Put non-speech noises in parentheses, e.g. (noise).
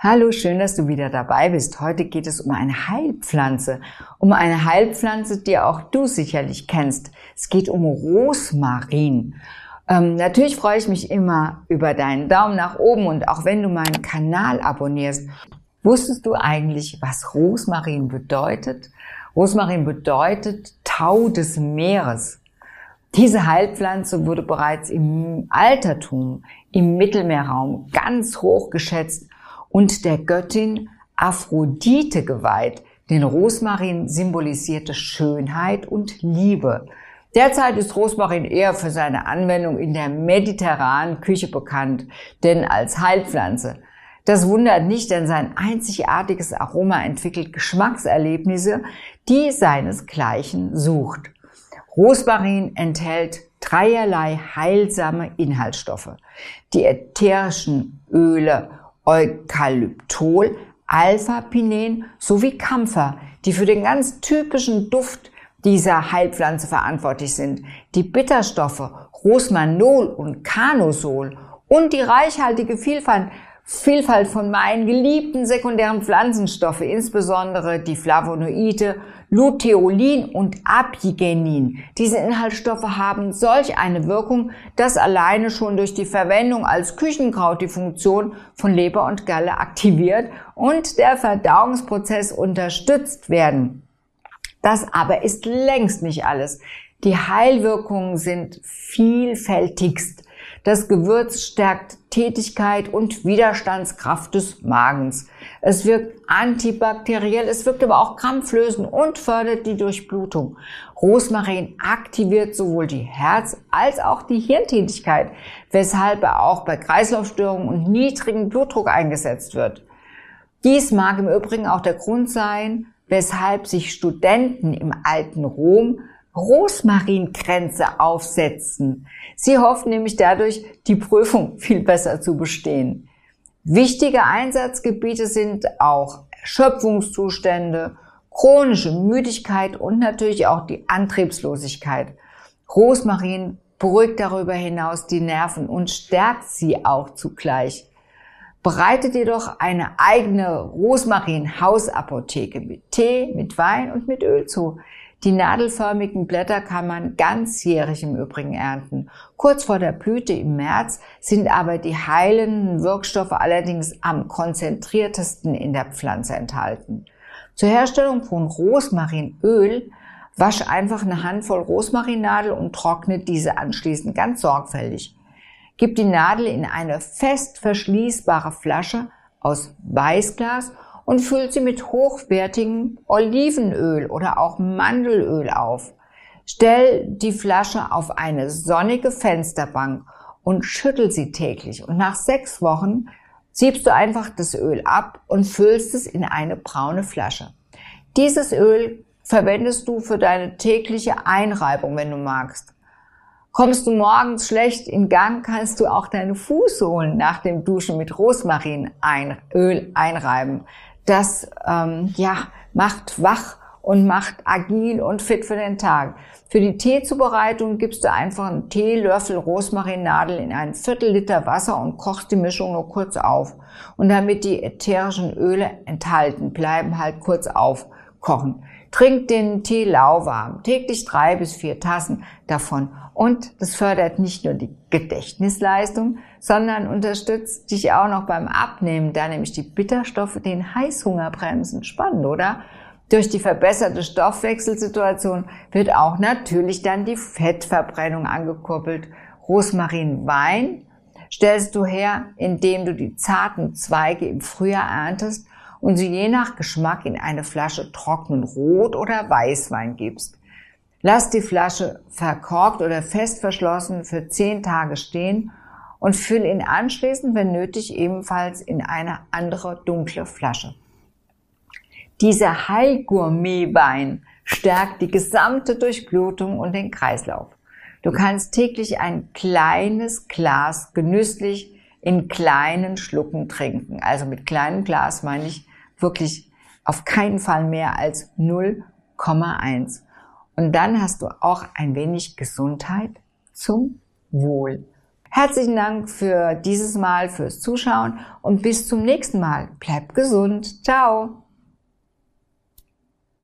Hallo, schön, dass du wieder dabei bist. Heute geht es um eine Heilpflanze. Um eine Heilpflanze, die auch du sicherlich kennst. Es geht um Rosmarin. Ähm, natürlich freue ich mich immer über deinen Daumen nach oben und auch wenn du meinen Kanal abonnierst. Wusstest du eigentlich, was Rosmarin bedeutet? Rosmarin bedeutet Tau des Meeres. Diese Heilpflanze wurde bereits im Altertum, im Mittelmeerraum ganz hoch geschätzt und der Göttin Aphrodite geweiht, denn Rosmarin symbolisierte Schönheit und Liebe. Derzeit ist Rosmarin eher für seine Anwendung in der mediterranen Küche bekannt, denn als Heilpflanze. Das wundert nicht, denn sein einzigartiges Aroma entwickelt Geschmackserlebnisse, die seinesgleichen sucht. Rosmarin enthält dreierlei heilsame Inhaltsstoffe. Die ätherischen Öle Eukalyptol, Alpha-Pinen sowie Kampfer, die für den ganz typischen Duft dieser Heilpflanze verantwortlich sind. Die Bitterstoffe Rosmanol und Canosol und die reichhaltige Vielfalt Vielfalt von meinen geliebten sekundären Pflanzenstoffe, insbesondere die Flavonoide, Luteolin und Apigenin. Diese Inhaltsstoffe haben solch eine Wirkung, dass alleine schon durch die Verwendung als Küchenkraut die Funktion von Leber und Galle aktiviert und der Verdauungsprozess unterstützt werden. Das aber ist längst nicht alles. Die Heilwirkungen sind vielfältigst. Das Gewürz stärkt Tätigkeit und Widerstandskraft des Magens. Es wirkt antibakteriell, es wirkt aber auch krampflösend und fördert die Durchblutung. Rosmarin aktiviert sowohl die Herz- als auch die Hirntätigkeit, weshalb er auch bei Kreislaufstörungen und niedrigem Blutdruck eingesetzt wird. Dies mag im Übrigen auch der Grund sein, weshalb sich Studenten im alten Rom Rosmarinkränze aufsetzen. Sie hoffen nämlich dadurch, die Prüfung (laughs) viel besser zu bestehen. Wichtige Einsatzgebiete sind auch Erschöpfungszustände, chronische Müdigkeit und natürlich auch die Antriebslosigkeit. Rosmarin beruhigt darüber hinaus die Nerven und stärkt sie auch zugleich. Bereitet jedoch eine eigene Rosmarin-Hausapotheke mit Tee, mit Wein und mit Öl zu. Die nadelförmigen Blätter kann man ganzjährig im Übrigen ernten. Kurz vor der Blüte im März sind aber die heilenden Wirkstoffe allerdings am konzentriertesten in der Pflanze enthalten. Zur Herstellung von Rosmarinöl wasch einfach eine Handvoll Rosmarinnadel und trockne diese anschließend ganz sorgfältig. Gib die Nadel in eine fest verschließbare Flasche aus Weißglas und füllt sie mit hochwertigem Olivenöl oder auch Mandelöl auf. Stell die Flasche auf eine sonnige Fensterbank und schüttel sie täglich. Und nach sechs Wochen siebst du einfach das Öl ab und füllst es in eine braune Flasche. Dieses Öl verwendest du für deine tägliche Einreibung, wenn du magst. Kommst du morgens schlecht in Gang, kannst du auch deine Fußsohlen nach dem Duschen mit Rosmarinöl einreiben. Das ähm, ja, macht wach und macht agil und fit für den Tag. Für die Teezubereitung gibst du einfach einen Teelöffel Rosmarinnadel in ein Viertel Liter Wasser und kochst die Mischung nur kurz auf. Und damit die ätherischen Öle enthalten bleiben, halt kurz aufkochen. Trink den Tee lauwarm, täglich drei bis vier Tassen davon. Und das fördert nicht nur die Gedächtnisleistung, sondern unterstützt dich auch noch beim Abnehmen, da nämlich die Bitterstoffe den Heißhunger bremsen. Spannend, oder? Durch die verbesserte Stoffwechselsituation wird auch natürlich dann die Fettverbrennung angekurbelt. Rosmarinwein stellst du her, indem du die zarten Zweige im Frühjahr erntest und sie je nach Geschmack in eine Flasche trockenen Rot- oder Weißwein gibst. Lass die Flasche verkorkt oder fest verschlossen für zehn Tage stehen und füll ihn anschließend, wenn nötig, ebenfalls in eine andere dunkle Flasche. Dieser Heilgourmet-Wein stärkt die gesamte Durchblutung und den Kreislauf. Du kannst täglich ein kleines Glas genüsslich in kleinen Schlucken trinken. Also mit kleinem Glas meine ich wirklich auf keinen Fall mehr als 0,1. Und dann hast du auch ein wenig Gesundheit zum Wohl. Herzlichen Dank für dieses Mal, fürs Zuschauen und bis zum nächsten Mal. Bleibt gesund. Ciao.